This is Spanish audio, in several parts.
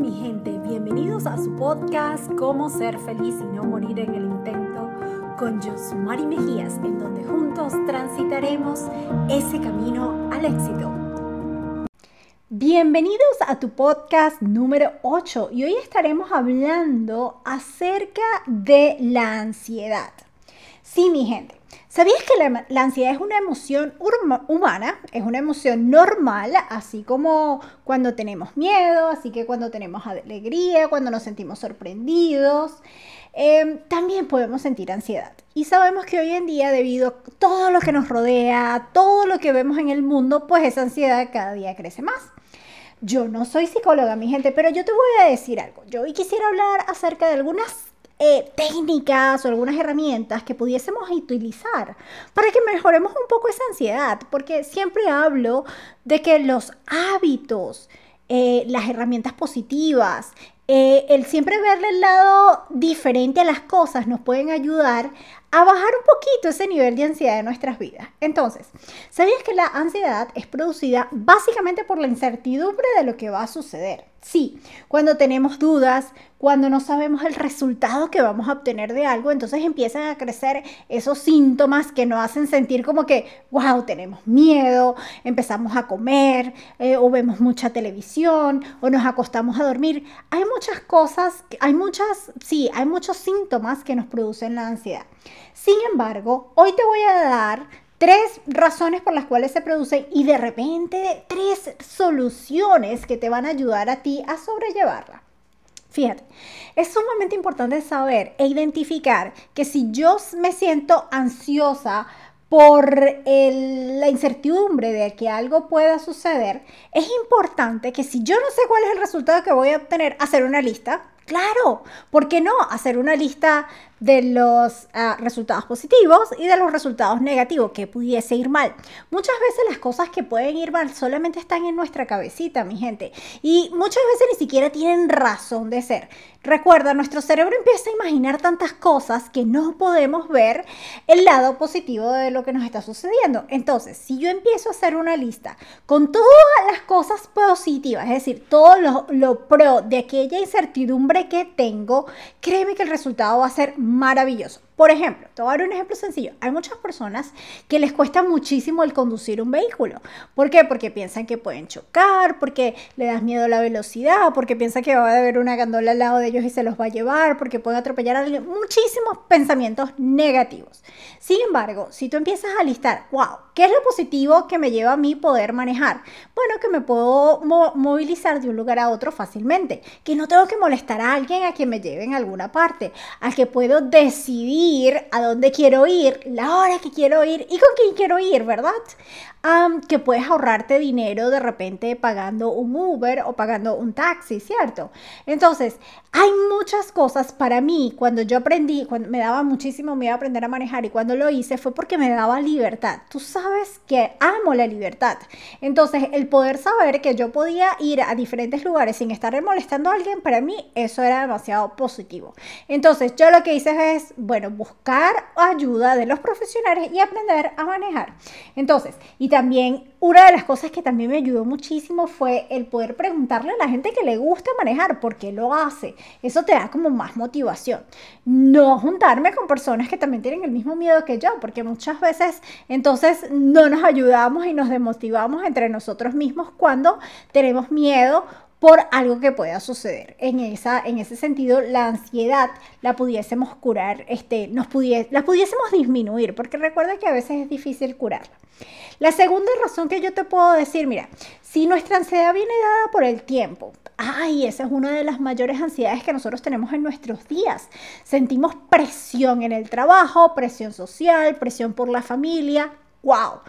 mi gente, bienvenidos a su podcast Cómo ser feliz y no morir en el intento con Josmari Mejías, en donde juntos transitaremos ese camino al éxito. Bienvenidos a tu podcast número 8 y hoy estaremos hablando acerca de la ansiedad. Sí, mi gente, ¿Sabías que la, ansiedad es una emoción humana? Es una emoción normal, así como cuando tenemos miedo, así que cuando tenemos alegría, cuando nos sentimos sorprendidos. Em, también podemos sentir ansiedad. Y sabemos que hoy en día, debido a todo lo que nos rodea, todo lo que vemos en el mundo, pues esa ansiedad cada día crece más. Yo no soy psicóloga, mi gente, pero yo te voy a decir algo. Yo hoy quisiera hablar acerca de algunas eh, técnicas o algunas herramientas que pudiésemos utilizar para que mejoremos un poco esa ansiedad, porque siempre hablo de que los hábitos, eh, las herramientas positivas, eh, el siempre verle el lado diferente a las cosas nos pueden ayudar a bajar un poquito ese nivel de ansiedad de nuestras vidas. Entonces, ¿sabías que la ansiedad es producida básicamente por la incertidumbre de lo que va a suceder? Sí, cuando tenemos dudas, cuando no sabemos el resultado que vamos a obtener de algo, entonces empiezan a crecer esos síntomas que nos hacen sentir como que, wow, tenemos miedo, empezamos a comer, eh, o vemos mucha televisión, o nos acostamos a dormir. Hay muchas cosas, hay muchas, sí, hay muchos síntomas que nos producen la ansiedad. Sin embargo, hoy te voy a dar tres razones por las cuales se produce y de repente tres soluciones que te van a ayudar a ti a sobrellevarla. Fíjate, es sumamente importante saber e identificar que si yo me siento ansiosa por la incertidumbre de que algo pueda suceder, es importante que si yo no sé cuál es el resultado que voy a obtener, hacer una lista. Claro, ¿por qué no? Hacer una lista de los ah, resultados positivos y de los resultados negativos que pudiese ir mal. Muchas veces las cosas que pueden ir mal solamente están en nuestra cabecita, mi gente, y muchas veces ni siquiera tienen razón de ser. Recuerda, nuestro cerebro empieza a imaginar tantas cosas que no podemos ver el lado positivo de lo que nos está sucediendo. Entonces, si yo empiezo a hacer una lista con todas las cosas positivas, es decir, todo lo, pro de aquella incertidumbre que tengo, créeme que el resultado va a ser maravilloso. Por ejemplo, te voy a dar un ejemplo sencillo. Hay muchas personas que les cuesta muchísimo el conducir un vehículo. ¿Por qué? Porque piensan que pueden chocar, porque le das miedo a la velocidad, porque piensan que va a haber una gandola al lado de ellos y se los va a llevar, porque pueden atropellar a alguien. Muchísimos pensamientos negativos. Sin embargo, si tú empiezas a listar, wow, ¿qué es lo positivo que me lleva a mí poder manejar? Bueno, que me puedo movilizar de un lugar a otro fácilmente, que no tengo que molestar a alguien a quien me lleve en alguna parte, al que puedo decidir a dónde quiero ir, la hora que quiero ir y con quién quiero ir, ¿verdad? Que puedes ahorrarte dinero de repente pagando un Uber o pagando un taxi, ¿cierto? Entonces, hay muchas cosas para mí cuando yo aprendí, cuando me daba muchísimo miedo aprender a manejar y cuando lo hice fue porque me daba libertad. Tú sabes que amo la libertad. Entonces, el poder saber que yo podía ir a diferentes lugares sin estar molestando a alguien, para mí eso era demasiado positivo. Entonces, yo lo que hice es, bueno, buscar ayuda de los profesionales y aprender a manejar. Entonces, y también una de las cosas que también me ayudó muchísimo fue el poder preguntarle a la gente que le gusta manejar por qué lo hace. Eso te da como más motivación. No juntarme con personas que también tienen el mismo miedo que yo, porque muchas veces entonces no nos ayudamos y nos desmotivamos entre nosotros mismos cuando tenemos miedo por algo que pueda suceder. En, esa, en ese sentido, la ansiedad la pudiésemos curar, este, nos la pudiésemos disminuir, porque recuerda que a veces es difícil curarla. La segunda razón que yo te puedo decir, mira, si nuestra ansiedad viene dada por el tiempo, ay, esa es una de las mayores ansiedades que nosotros tenemos en nuestros días. Sentimos presión en el trabajo, presión social, presión por la familia, wow,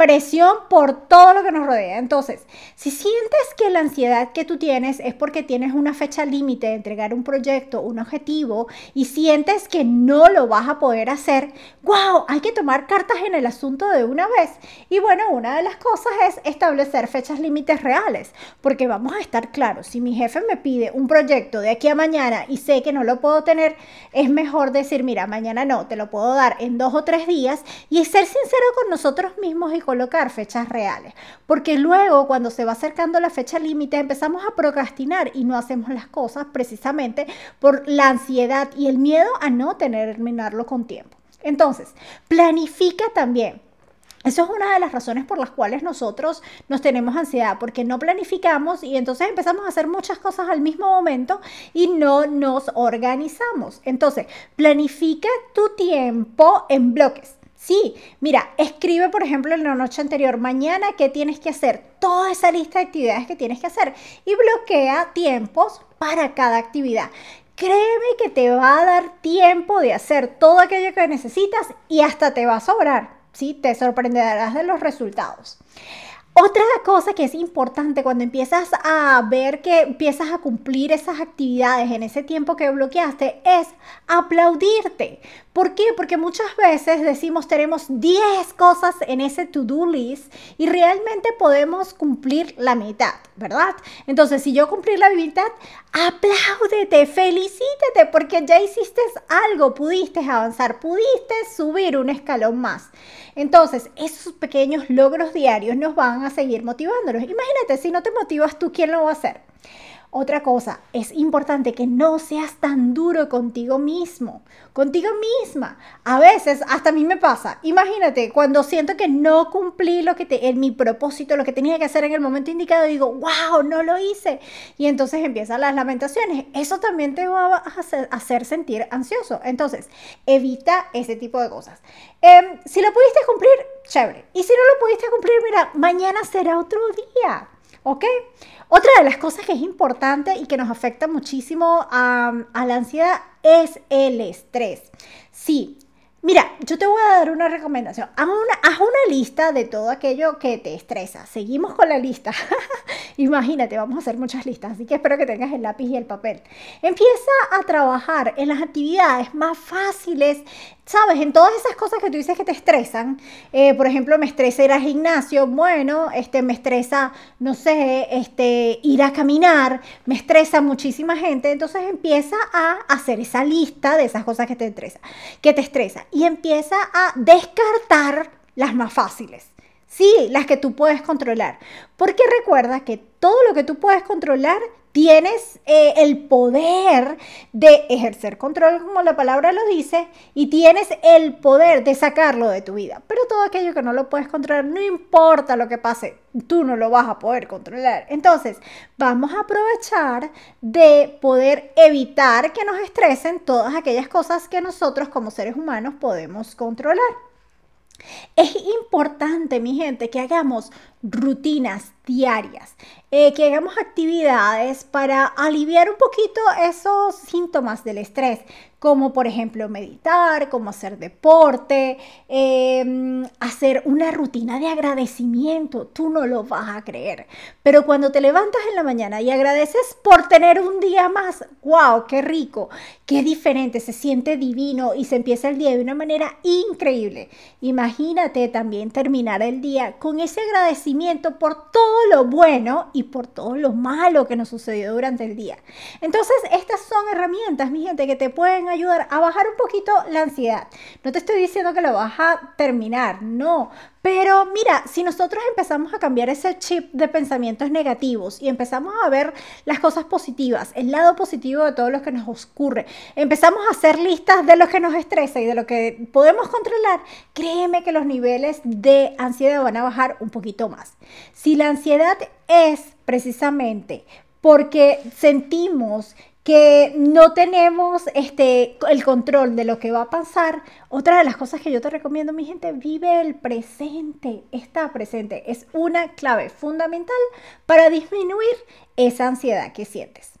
presión por todo lo que nos rodea. Entonces, si sientes que la ansiedad que tú tienes es porque tienes una fecha límite de entregar un proyecto, un objetivo, y sientes que no lo vas a poder hacer, wow, hay que tomar cartas en el asunto de una vez. Y bueno, una de las cosas es establecer fechas límites reales, porque vamos a estar claros, si mi jefe me pide un proyecto de aquí a mañana y sé que no lo puedo tener, es mejor decir, mira, mañana no, te lo puedo dar en dos o tres días y ser sincero con nosotros mismos y con colocar fechas reales, porque luego cuando se va acercando la fecha límite empezamos a procrastinar y no hacemos las cosas precisamente por la ansiedad y el miedo a no terminarlo con tiempo. Entonces, planifica también. Eso es una de las razones por las cuales nosotros nos tenemos ansiedad, porque no planificamos y entonces empezamos a hacer muchas cosas al mismo momento y no nos organizamos. Entonces, planifica tu tiempo en bloques. Sí, mira, escribe por ejemplo en la noche anterior, mañana qué tienes que hacer, toda esa lista de actividades que tienes que hacer y bloquea tiempos para cada actividad. Créeme que te va a dar tiempo de hacer todo aquello que necesitas y hasta te va a sobrar. ¿sí? Te sorprenderás de los resultados. Otra cosa que es importante cuando empiezas a ver que empiezas a cumplir esas actividades en ese tiempo que bloqueaste es aplaudirte. ¿Por qué? Porque muchas veces decimos tenemos 10 cosas en ese to-do list y realmente podemos cumplir la mitad, ¿verdad? Entonces, si yo cumplí la mitad, apláudete, felicítate porque ya hiciste algo, pudiste avanzar, pudiste subir un escalón más. Entonces, esos pequeños logros diarios nos van a seguir motivándonos. Imagínate, si no te motivas tú, ¿quién lo va a hacer? Otra cosa, es importante que no seas tan duro contigo mismo, contigo misma. A veces, hasta a mí me pasa, imagínate, cuando siento que no cumplí lo que te, en mi propósito, lo que tenía que hacer en el momento indicado, digo, wow, no lo hice. Y entonces empiezan las lamentaciones. Eso también te va a hacer, sentir ansioso. Entonces, evita ese tipo de cosas. Em, si lo pudiste cumplir, chévere. Y si no lo pudiste cumplir, mira, mañana será otro día. ¿Ok? Otra de las cosas que es importante y que nos afecta muchísimo a, la ansiedad es el estrés. Sí, Mira, yo te voy a dar una recomendación. Haz una, lista de todo aquello que te estresa. Seguimos con la lista. Imagínate, vamos a hacer muchas listas, así que espero que tengas el lápiz y el papel. Empieza a trabajar en las actividades más fáciles ¿sabes? En todas esas cosas que tú dices que te estresan, eh, por ejemplo, me estresa ir al gimnasio, bueno, este, me estresa, no sé, este, ir a caminar, me estresa muchísima gente, entonces empieza a hacer esa lista de esas cosas que te estresan, que te estresa, y empieza a descartar las más fáciles. Sí, las que tú puedes controlar. Porque recuerda que todo lo que tú puedes controlar tienes eh, el poder de ejercer control, como la palabra lo dice, y tienes el poder de sacarlo de tu vida. Pero todo aquello que no lo puedes controlar, no importa lo que pase, tú no lo vas a poder controlar. Entonces, vamos a aprovechar de poder evitar que nos estresen todas aquellas cosas que nosotros como seres humanos podemos controlar. Es importante, mi gente, que hagamos rutinas diarias, eh, que hagamos actividades para aliviar un poquito esos síntomas del estrés, como por ejemplo meditar, como hacer deporte, em, hacer una rutina de agradecimiento. Tú no lo vas a creer, pero cuando te levantas en la mañana y agradeces por tener un día más, wow, qué rico, qué diferente, se siente divino y se empieza el día de una manera increíble. Imagínate también terminar el día con ese agradecimiento por todo lo bueno y por todo lo malo que nos sucedió durante el día. Entonces, estas son herramientas, mi gente, que te pueden ayudar a bajar un poquito la ansiedad. No te estoy diciendo que lo vas a terminar, no, pero mira, si nosotros empezamos a cambiar ese chip de pensamientos negativos y empezamos a ver las cosas positivas, el lado positivo de todo lo que nos ocurre, empezamos a hacer listas de lo que nos estresa y de lo que podemos controlar, créeme que los niveles de ansiedad van a bajar un poquito más. Si la ansiedad es precisamente porque sentimos que no tenemos este, el control de lo que va a pasar, otra de las cosas que yo te recomiendo, mi gente, vive el presente, está presente. Es una clave fundamental para disminuir esa ansiedad que sientes